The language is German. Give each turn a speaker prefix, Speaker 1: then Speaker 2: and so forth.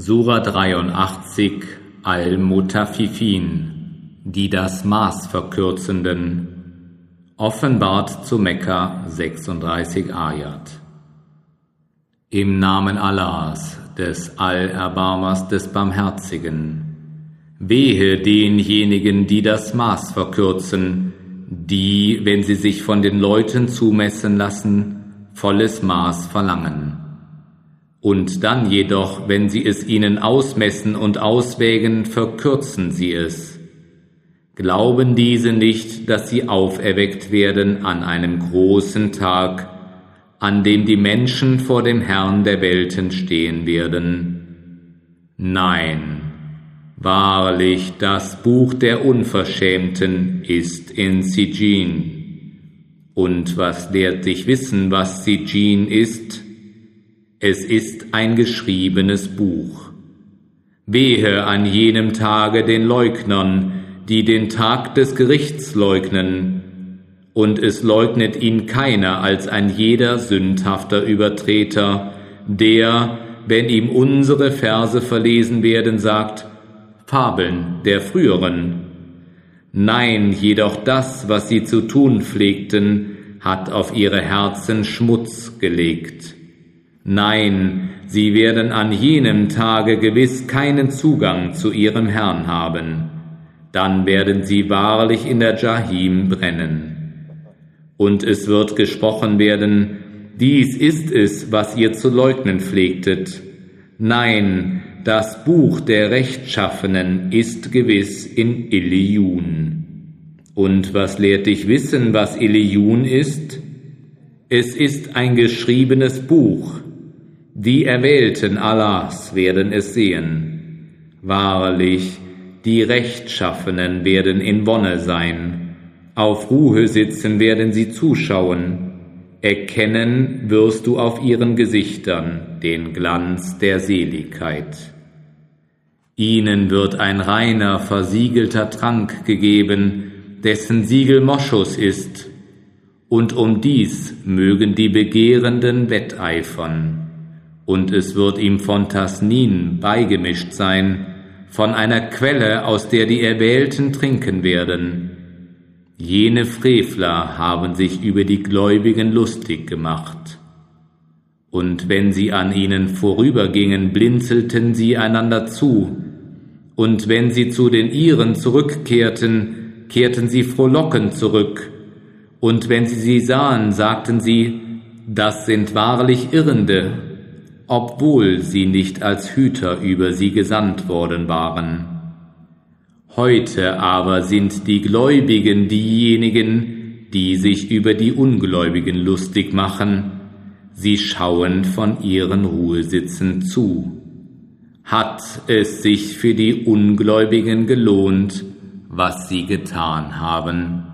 Speaker 1: Sura 83 Al-Mutaffifin, die das Maß verkürzenden, offenbart zu Mekka 36 Ayat. Im Namen Allahs, des Allerbarmers des Barmherzigen, wehe denjenigen, die das Maß verkürzen, die, wenn sie sich von den Leuten zumessen lassen, volles Maß verlangen und dann jedoch, wenn sie es ihnen ausmessen und auswägen, verkürzen sie es. Glauben diese nicht, dass sie auferweckt werden an einem großen Tag, an dem die Menschen vor dem Herrn der Welten stehen werden? Nein, wahrlich, das Buch der Unverschämten ist in Sijin. Und was lehrt dich wissen, was Sijin ist? Es ist ein geschriebenes Buch. Wehe an jenem Tage den Leugnern, die den Tag des Gerichts leugnen, und es leugnet ihn keiner als ein jeder sündhafter Übertreter, der, wenn ihm unsere Verse verlesen werden, sagt, Fabeln der früheren. Nein, jedoch das, was sie zu tun pflegten, hat auf ihre Herzen Schmutz gelegt. Nein, sie werden an jenem Tage gewiss keinen Zugang zu ihrem Herrn haben. Dann werden sie wahrlich in der Jahim brennen. Und es wird gesprochen werden, dies ist es, was ihr zu leugnen pflegtet. Nein, das Buch der Rechtschaffenen ist gewiss in Iliun. Und was lehrt dich wissen, was Iliun ist? Es ist ein geschriebenes Buch, die Erwählten Allahs werden es sehen. Wahrlich, die Rechtschaffenen werden in Wonne sein. Auf Ruhe sitzen werden sie zuschauen. Erkennen wirst du auf ihren Gesichtern den Glanz der Seligkeit. Ihnen wird ein reiner, versiegelter Trank gegeben, dessen Siegel Moschus ist, und um dies mögen die Begehrenden wetteifern und es wird ihm von Tasnin beigemischt sein, von einer Quelle, aus der die Erwählten trinken werden. Jene Frevler haben sich über die Gläubigen lustig gemacht. Und wenn sie an ihnen vorübergingen, blinzelten sie einander zu, und wenn sie zu den ihren zurückkehrten, kehrten sie frohlockend zurück, und wenn sie sie sahen, sagten sie, das sind wahrlich Irrende, obwohl sie nicht als Hüter über sie gesandt worden waren. Heute aber sind die Gläubigen diejenigen, die sich über die Ungläubigen lustig machen, sie schauen von ihren Ruhesitzen zu. Hat es sich für die Ungläubigen gelohnt, was sie getan haben?